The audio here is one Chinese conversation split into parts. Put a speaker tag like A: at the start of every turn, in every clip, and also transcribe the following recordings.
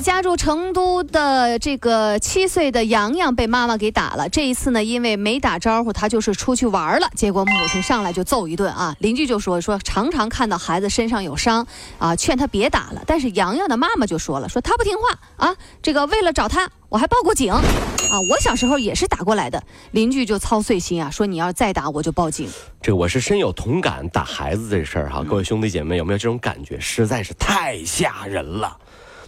A: 家住成都的这个七岁的洋洋被妈妈给打了。这一次呢，因为没打招呼，他就是出去玩了，结果母亲上来就揍一顿啊！邻居就说说常常看到孩子身上有伤啊，劝他别打了。但是洋洋的妈妈就说了，说他不听话啊，这个为了找他，我还报过警啊！我小时候也是打过来的。邻居就操碎心啊，说你要再打我就报警。
B: 这我是深有同感，打孩子这事儿哈，各位兄弟姐妹有没有这种感觉？实在是太吓人了。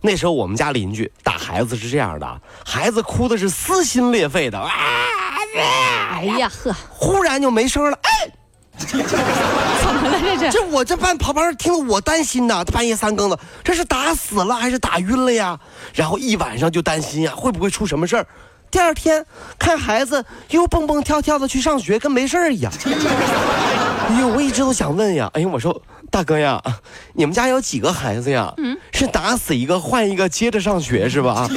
B: 那时候我们家邻居打孩子是这样的，孩子哭的是撕心裂肺的，啊！
A: 哎呀呵，
B: 忽然就没声了，哎，
A: 怎么了这是？
B: 这我这半旁边听得我担心呐，半夜三更的，这是打死了还是打晕了呀？然后一晚上就担心呀，会不会出什么事儿？第二天看孩子又蹦蹦跳跳的去上学，跟没事儿一样。哎呦，我一直都想问呀，哎呦，我说大哥呀，你们家有几个孩子呀？嗯，是打死一个换一个接着上学是吧？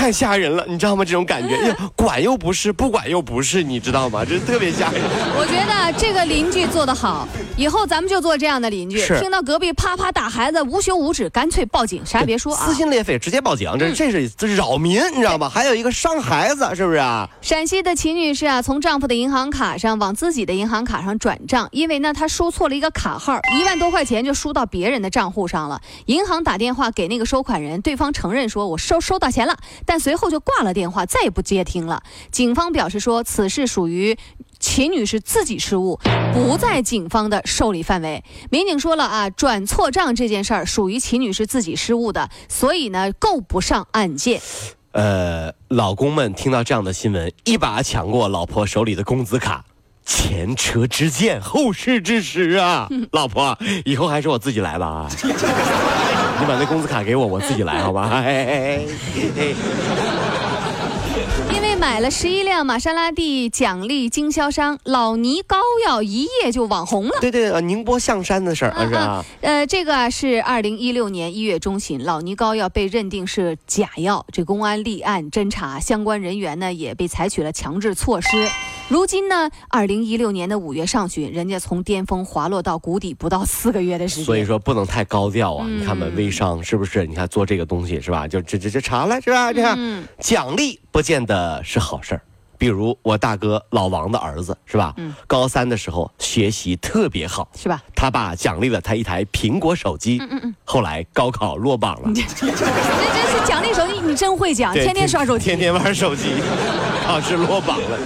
B: 太吓人了，你知道吗？这种感觉，管又不是，不管又不是，你知道吗？这特别吓人。
A: 我觉得这个邻居做得好，以后咱们就做这样的邻居。听到隔壁啪啪打孩子，无休无止，干脆报警，啥也别说啊，
B: 撕心裂肺，直接报警。这这是这扰民，你知道吗？还有一个伤孩子，是不是啊？
A: 陕西的秦女士啊，从丈夫的银行卡上往自己的银行卡上转账，因为呢，她输错了一个卡号，一万多块钱就输到别人的账户上了。银行打电话给那个收款人，对方承认说：“我收收到钱了。”但随后就挂了电话，再也不接听了。警方表示说，此事属于秦女士自己失误，不在警方的受理范围。民警说了啊，转错账这件事儿属于秦女士自己失误的，所以呢，够不上案件。
B: 呃，老公们听到这样的新闻，一把抢过老婆手里的工资卡，前车之鉴，后事之师啊！老婆，以后还是我自己来吧啊！你把那工资卡给我，我自己来，好吧？
A: 因为买了十一辆玛莎拉蒂，奖励经销商老尼膏药一夜就网红了。
B: 对对，呃，宁波象山的事儿是啊？
A: 呃，这个啊是二零一六年一月中旬，老尼膏药被认定是假药，这公安立案侦查，相关人员呢也被采取了强制措施。如今呢，二零一六年的五月上旬，人家从巅峰滑落到谷底不到四个月的时间。
B: 所以说不能太高调啊！你看嘛，微商是不是？你看做这个东西是吧？就这这这查了是吧？这样奖励不见得是好事儿。比如我大哥老王的儿子是吧？嗯，高三的时候学习特别好
A: 是吧？
B: 他爸奖励了他一台苹果手机。嗯嗯嗯。后来高考落榜了。这真
A: 是奖励手机，你真会讲，天天刷手机，
B: 天天玩手机，考试落榜了。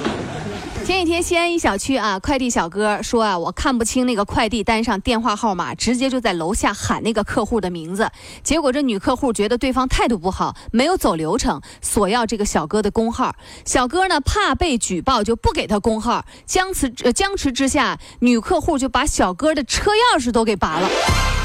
A: 前几天西安一小区啊，快递小哥说啊，我看不清那个快递单上电话号码，直接就在楼下喊那个客户的名字。结果这女客户觉得对方态度不好，没有走流程，索要这个小哥的工号。小哥呢怕被举报，就不给他工号。僵持僵持之下，女客户就把小哥的车钥匙都给拔了。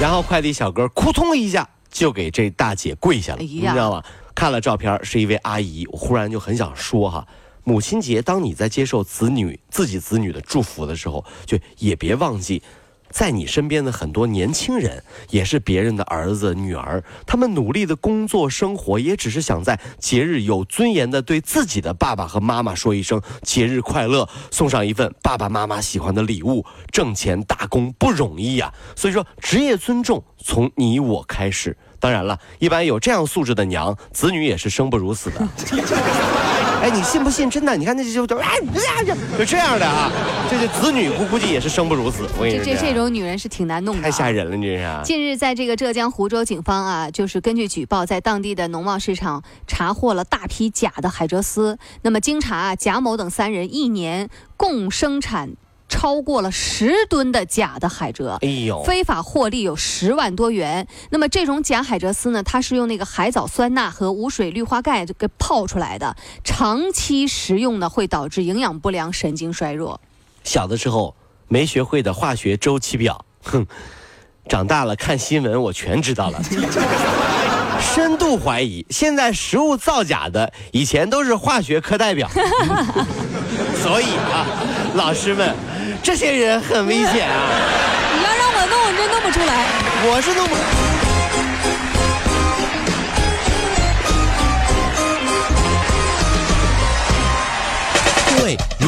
B: 然后快递小哥扑通一下就给这大姐跪下了，你知道吗？看了照片是一位阿姨，我忽然就很想说哈。母亲节，当你在接受子女自己子女的祝福的时候，就也别忘记，在你身边的很多年轻人也是别人的儿子女儿，他们努力的工作生活，也只是想在节日有尊严的对自己的爸爸和妈妈说一声节日快乐，送上一份爸爸妈妈喜欢的礼物。挣钱打工不容易呀，所以说职业尊重从你我开始。当然了，一般有这样素质的娘，子女也是生不如死的。哎，你信不信？真的，你看那就就哎呀，就这样的啊，这这子女估估计也是生不如死。我跟你说，
A: 这这种女人是挺难弄的，
B: 太吓人了，这是。
A: 近日，在这个浙江湖州警方啊，就是根据举报，在当地的农贸市场查获了大批假的海蜇丝。那么经查啊，贾某等三人一年共生产。超过了十吨的假的海蜇，哎呦，非法获利有十万多元。那么这种假海蜇丝呢，它是用那个海藻酸钠和无水氯化钙给泡出来的，长期食用呢会导致营养不良、神经衰弱。
B: 小的时候没学会的化学周期表，哼，长大了看新闻我全知道了。深度怀疑，现在食物造假的以前都是化学课代表，所以啊，老师们，这些人很危险啊！
A: 你要让我弄，我真弄不出来。
B: 我是弄不。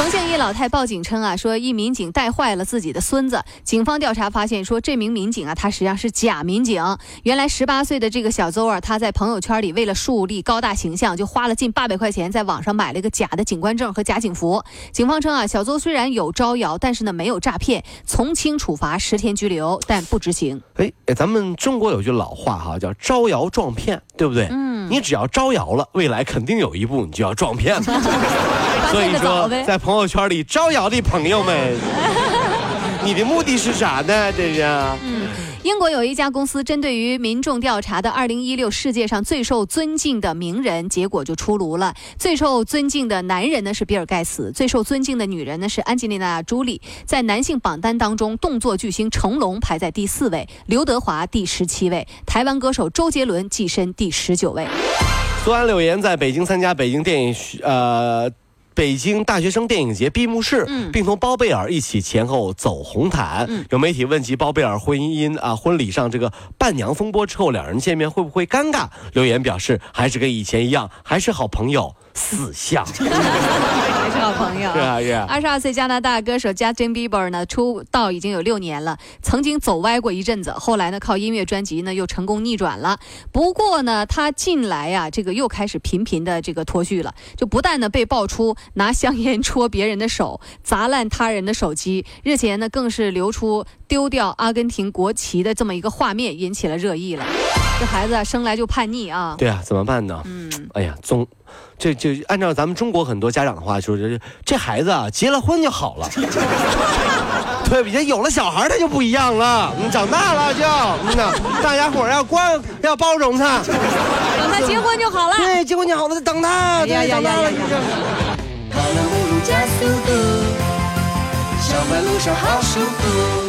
A: 重庆一老太报警称啊，说一民警带坏了自己的孙子。警方调查发现，说这名民警啊，他实际上是假民警。原来十八岁的这个小邹啊，他在朋友圈里为了树立高大形象，就花了近八百块钱在网上买了一个假的警官证和假警服。警方称啊，小邹虽然有招摇，但是呢没有诈骗，从轻处罚十天拘留，但不执行。
B: 哎，咱们中国有句老话哈，叫招摇撞骗，对不对？嗯。你只要招摇了，未来肯定有一步你就要撞骗了。所以说，在朋友圈里招摇的朋友们，你的目的是啥呢？这是。
A: 英国有一家公司针对于民众调查的2016世界上最受尊敬的名人，结果就出炉了。最受尊敬的男人呢是比尔盖茨，最受尊敬的女人呢是安吉丽娜·朱莉。在男性榜单当中，动作巨星成龙排在第四位，刘德华第十七位，台湾歌手周杰伦跻身第十九位。
B: 苏安柳岩在北京参加北京电影呃。北京大学生电影节闭幕式，并同包贝尔一起前后走红毯。有媒体问及包贝尔婚姻啊婚礼上这个伴娘风波之后，两人见面会不会尴尬？留言表示，还是跟以前一样，还是好朋友。四项，
A: 还是好朋友。二十二岁加拿大歌手 Justin Bieber 呢，出道已经有六年了，曾经走歪过一阵子，后来呢，靠音乐专辑呢，又成功逆转了。不过呢，他近来呀，这个又开始频频的这个脱序了，就不但呢被爆出拿香烟戳别人的手，砸烂他人的手机，日前呢，更是流出丢掉阿根廷国旗的这么一个画面，引起了热议了。这孩子生来就叛逆啊！
B: 对啊，怎么办呢？嗯，哎呀，总。这就按照咱们中国很多家长的话说，这这孩子啊，结了婚就好了。对，比有了小孩他就不一样了。你长大了就，嗯呐，大家伙要关要包容他，等
A: 他结婚就好了。
B: 对，结婚就好了，等他，对，长大了。跑了五路加速度，上班路上好舒服。